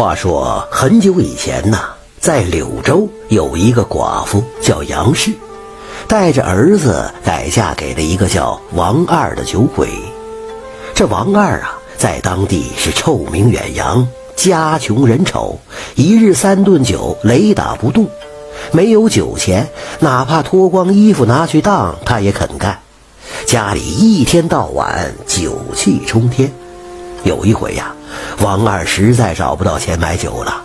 话说很久以前呐，在柳州有一个寡妇叫杨氏，带着儿子改嫁给了一个叫王二的酒鬼。这王二啊，在当地是臭名远扬，家穷人丑，一日三顿酒，雷打不动。没有酒钱，哪怕脱光衣服拿去当，他也肯干。家里一天到晚酒气冲天。有一回呀，王二实在找不到钱买酒了，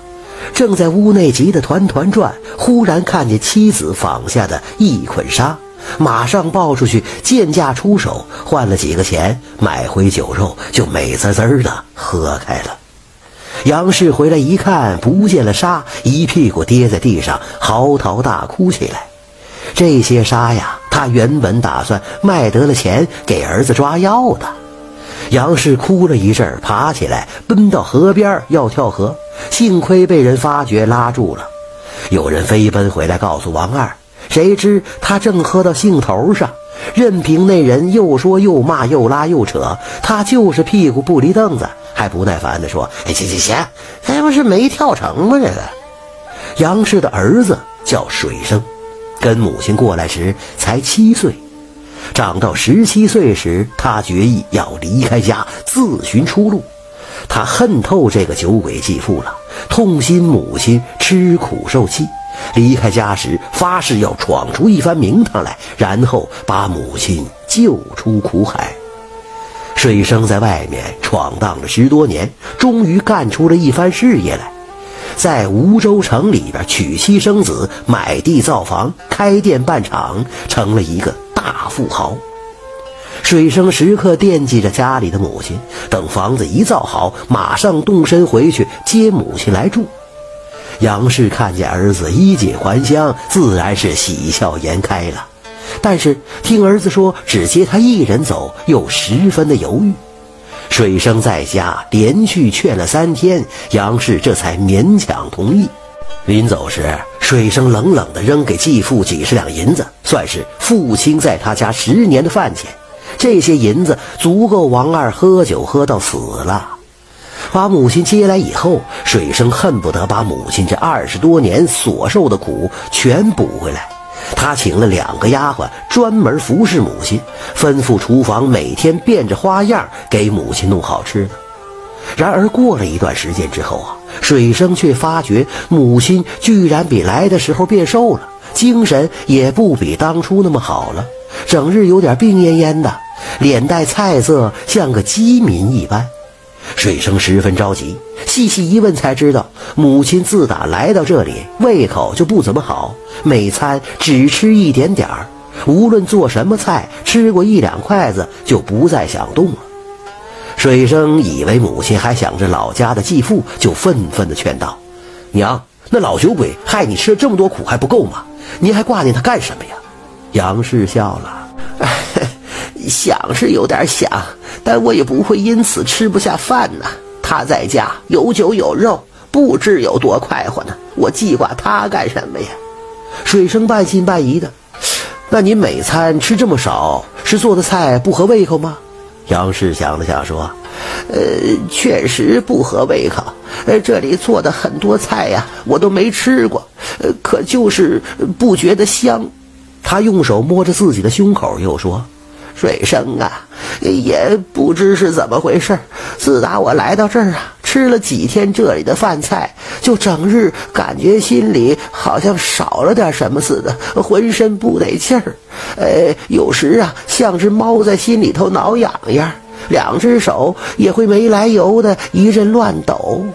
正在屋内急得团团转，忽然看见妻子纺下的一捆纱，马上抱出去贱价出手，换了几个钱买回酒肉，就美滋滋的喝开了。杨氏回来一看，不见了纱，一屁股跌在地上，嚎啕大哭起来。这些纱呀，他原本打算卖得了钱给儿子抓药的。杨氏哭了一阵，爬起来奔到河边要跳河，幸亏被人发觉拉住了。有人飞奔回来告诉王二，谁知他正喝到兴头上，任凭那人又说又骂又拉又扯，他就是屁股不离凳子，还不耐烦地说：“哎，行行行，这不是没跳成吗？这个。”杨氏的儿子叫水生，跟母亲过来时才七岁。长到十七岁时，他决意要离开家，自寻出路。他恨透这个酒鬼继父了，痛心母亲吃苦受气。离开家时，发誓要闯出一番名堂来，然后把母亲救出苦海。水生在外面闯荡了十多年，终于干出了一番事业来，在梧州城里边娶妻生子，买地造房，开店办厂，成了一个。大富豪，水生时刻惦记着家里的母亲。等房子一造好，马上动身回去接母亲来住。杨氏看见儿子衣锦还乡，自然是喜笑颜开了。但是听儿子说只接他一人走，又十分的犹豫。水生在家连续劝了三天，杨氏这才勉强同意。临走时。水生冷冷地扔给继父几十两银子，算是父亲在他家十年的饭钱。这些银子足够王二喝酒喝到死了。把母亲接来以后，水生恨不得把母亲这二十多年所受的苦全补回来。他请了两个丫鬟专门服侍母亲，吩咐厨房每天变着花样给母亲弄好吃的。然而过了一段时间之后啊。水生却发觉母亲居然比来的时候变瘦了，精神也不比当初那么好了，整日有点病恹恹的，脸带菜色，像个饥民一般。水生十分着急，细细一问才知道，母亲自打来到这里，胃口就不怎么好，每餐只吃一点点儿，无论做什么菜，吃过一两筷子就不再想动了。水生以为母亲还想着老家的继父，就愤愤地劝道：“娘，那老酒鬼害你吃了这么多苦还不够吗？您还挂念他干什么呀？”杨氏笑了：“想是有点想，但我也不会因此吃不下饭呐。他在家有酒有肉，不知有多快活呢。我记挂他干什么呀？”水生半信半疑的：“那您每餐吃这么少，是做的菜不合胃口吗？”杨氏想了想说：“呃，确实不合胃口。呃，这里做的很多菜呀，我都没吃过，呃，可就是不觉得香。”他用手摸着自己的胸口，又说：“水生啊，也不知是怎么回事。自打我来到这儿啊，吃了几天这里的饭菜，就整日感觉心里好像少了点什么似的，浑身不得劲儿。呃，有时啊，像只猫在心里头挠痒痒，两只手也会没来由的一阵乱抖。”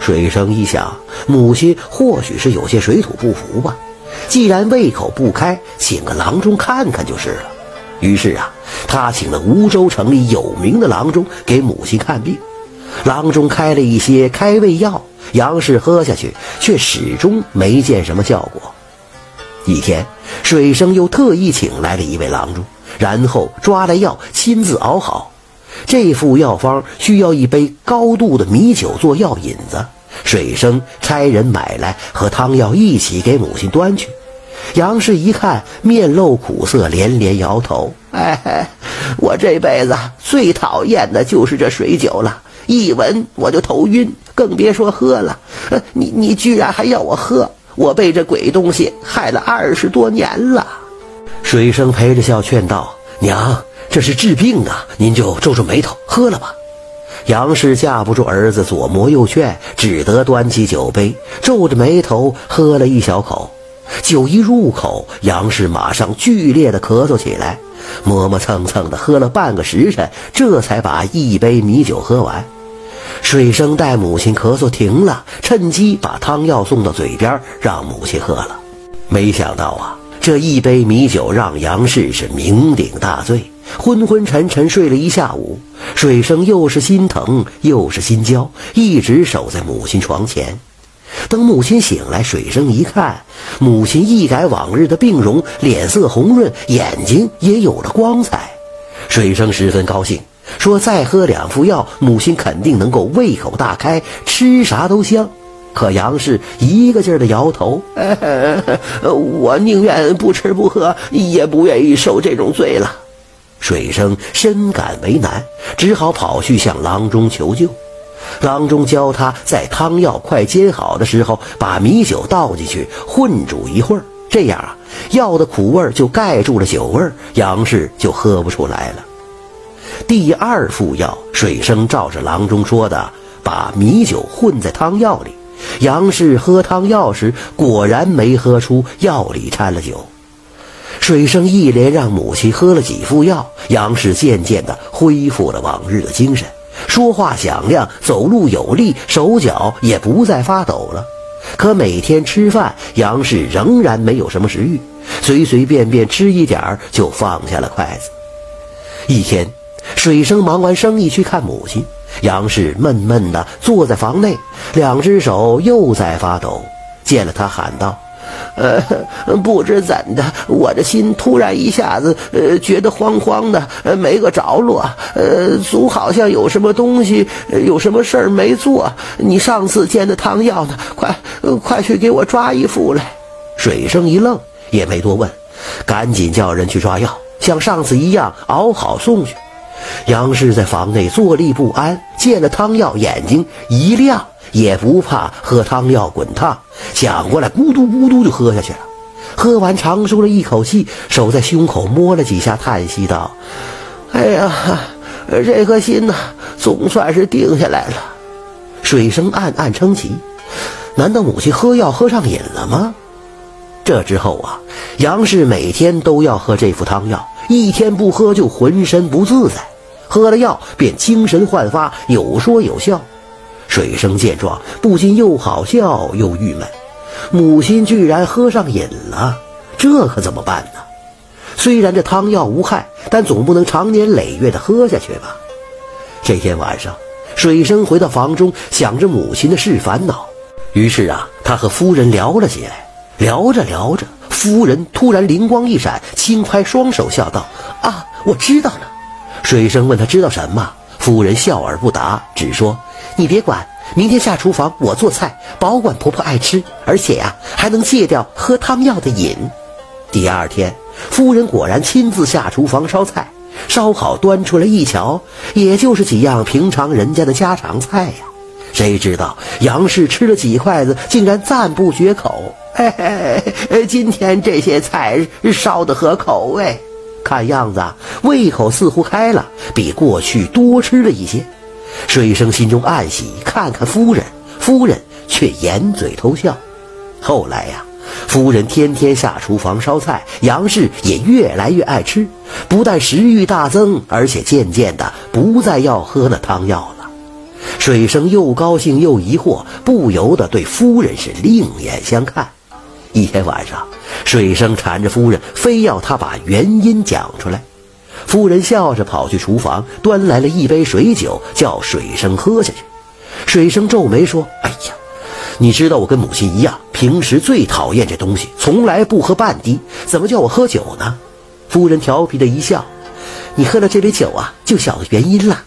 水生一想，母亲或许是有些水土不服吧。既然胃口不开，请个郎中看看就是了。于是啊，他请了梧州城里有名的郎中给母亲看病。郎中开了一些开胃药，杨氏喝下去，却始终没见什么效果。一天，水生又特意请来了一位郎中，然后抓来药，亲自熬好。这副药方需要一杯高度的米酒做药引子。水生差人买来，和汤药一起给母亲端去。杨氏一看，面露苦涩，连连摇头：“哎，我这辈子最讨厌的就是这水酒了。一闻我就头晕，更别说喝了。你你居然还要我喝？我被这鬼东西害了二十多年了。水生陪着笑劝道：“娘，这是治病啊，您就皱皱眉头喝了吧。”杨氏架不住儿子左磨右劝，只得端起酒杯，皱着眉头喝了一小口。酒一入口，杨氏马上剧烈的咳嗽起来，磨磨蹭蹭的喝了半个时辰，这才把一杯米酒喝完。水生待母亲咳嗽停了，趁机把汤药送到嘴边，让母亲喝了。没想到啊，这一杯米酒让杨氏是酩酊大醉，昏昏沉沉睡了一下午。水生又是心疼又是心焦，一直守在母亲床前。等母亲醒来，水生一看，母亲一改往日的病容，脸色红润，眼睛也有了光彩。水生十分高兴，说：“再喝两副药，母亲肯定能够胃口大开，吃啥都香。”可杨氏一个劲儿的摇头：“我宁愿不吃不喝，也不愿意受这种罪了。”水生深感为难，只好跑去向郎中求救。郎中教他在汤药快煎好的时候，把米酒倒进去混煮一会儿，这样啊，药的苦味就盖住了酒味，杨氏就喝不出来了。第二副药，水生照着郎中说的，把米酒混在汤药里。杨氏喝汤药时，果然没喝出药里掺了酒。水生一连让母亲喝了几副药，杨氏渐渐地恢复了往日的精神，说话响亮，走路有力，手脚也不再发抖了。可每天吃饭，杨氏仍然没有什么食欲，随随便便吃一点儿就放下了筷子。一天，水生忙完生意去看母亲，杨氏闷闷地坐在房内，两只手又在发抖。见了他，喊道。呃，不知怎的，我的心突然一下子，呃，觉得慌慌的，呃，没个着落，呃，总好像有什么东西，有什么事儿没做。你上次煎的汤药呢？快，快去给我抓一副来。水生一愣，也没多问，赶紧叫人去抓药，像上次一样熬好送去。杨氏在房内坐立不安，见了汤药，眼睛一亮。也不怕喝汤药滚烫，抢过来咕嘟咕嘟就喝下去了。喝完长舒了一口气，手在胸口摸了几下，叹息道：“哎呀，这颗心呐，总算是定下来了。”水生暗暗称奇：难道母亲喝药喝上瘾了吗？这之后啊，杨氏每天都要喝这副汤药，一天不喝就浑身不自在，喝了药便精神焕发，有说有笑。水生见状，不禁又好笑又郁闷。母亲居然喝上瘾了，这可怎么办呢？虽然这汤药无害，但总不能长年累月的喝下去吧。这天晚上，水生回到房中，想着母亲的事烦恼。于是啊，他和夫人聊了起来。聊着聊着，夫人突然灵光一闪，轻拍双手，笑道：“啊，我知道了。”水生问他知道什么，夫人笑而不答，只说。你别管，明天下厨房我做菜，保管婆婆爱吃，而且呀还能戒掉喝汤药的瘾。第二天，夫人果然亲自下厨房烧菜，烧好端出来一瞧，也就是几样平常人家的家常菜呀。谁知道杨氏吃了几筷子，竟然赞不绝口。嘿嘿，今天这些菜烧的合口味，看样子胃口似乎开了，比过去多吃了一些。水生心中暗喜，看看夫人，夫人却掩嘴偷笑。后来呀，夫人天天下厨房烧菜，杨氏也越来越爱吃，不但食欲大增，而且渐渐的不再要喝那汤药了。水生又高兴又疑惑，不由得对夫人是另眼相看。一天晚上，水生缠着夫人，非要她把原因讲出来。夫人笑着跑去厨房，端来了一杯水酒，叫水生喝下去。水生皱眉说：“哎呀，你知道我跟母亲一样，平时最讨厌这东西，从来不喝半滴，怎么叫我喝酒呢？”夫人调皮的一笑：“你喝了这杯酒啊，就晓得原因了。”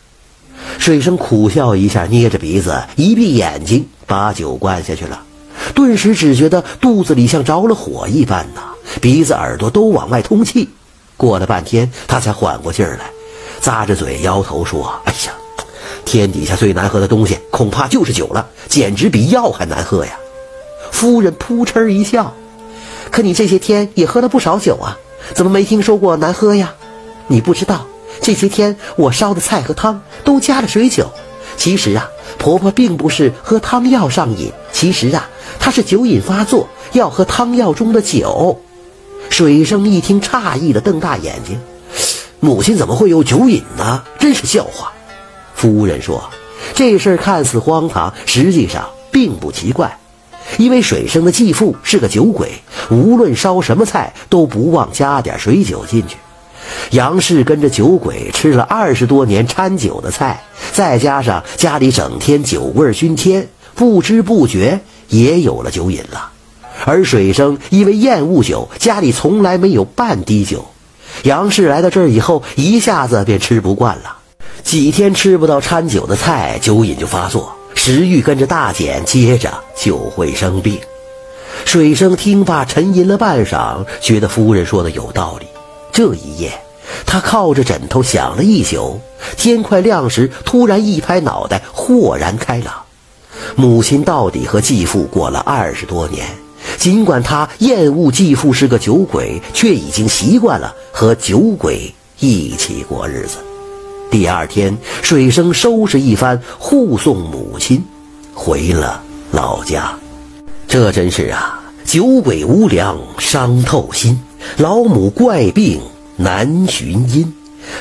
水生苦笑一下，捏着鼻子，一闭眼睛，把酒灌下去了。顿时只觉得肚子里像着了火一般呐，鼻子耳朵都往外通气。过了半天，他才缓过劲儿来，咂着嘴摇头说：“哎呀，天底下最难喝的东西，恐怕就是酒了，简直比药还难喝呀！夫人扑哧一笑，可你这些天也喝了不少酒啊，怎么没听说过难喝呀？你不知道，这些天我烧的菜和汤都加了水酒。其实啊，婆婆并不是喝汤药上瘾，其实啊，她是酒瘾发作，要喝汤药中的酒。水生一听，诧异的瞪大眼睛：“母亲怎么会有酒瘾呢？真是笑话。”夫人说：“这事儿看似荒唐，实际上并不奇怪，因为水生的继父是个酒鬼，无论烧什么菜都不忘加点水酒进去。杨氏跟着酒鬼吃了二十多年掺酒的菜，再加上家里整天酒味熏天，不知不觉也有了酒瘾了。而水生因为厌恶酒，家里从来没有半滴酒。杨氏来到这儿以后，一下子便吃不惯了。”几天吃不到掺酒的菜，酒瘾就发作，食欲跟着大减，接着就会生病。水生听罢，沉吟了半晌，觉得夫人说的有道理。这一夜，他靠着枕头想了一宿。天快亮时，突然一拍脑袋，豁然开朗。母亲到底和继父过了二十多年，尽管他厌恶继父是个酒鬼，却已经习惯了和酒鬼一起过日子。第二天，水生收拾一番，护送母亲回了老家。这真是啊，酒鬼无良伤透心，老母怪病难寻因。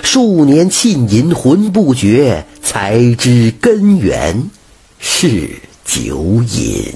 数年浸淫魂不绝，才知根源是酒瘾。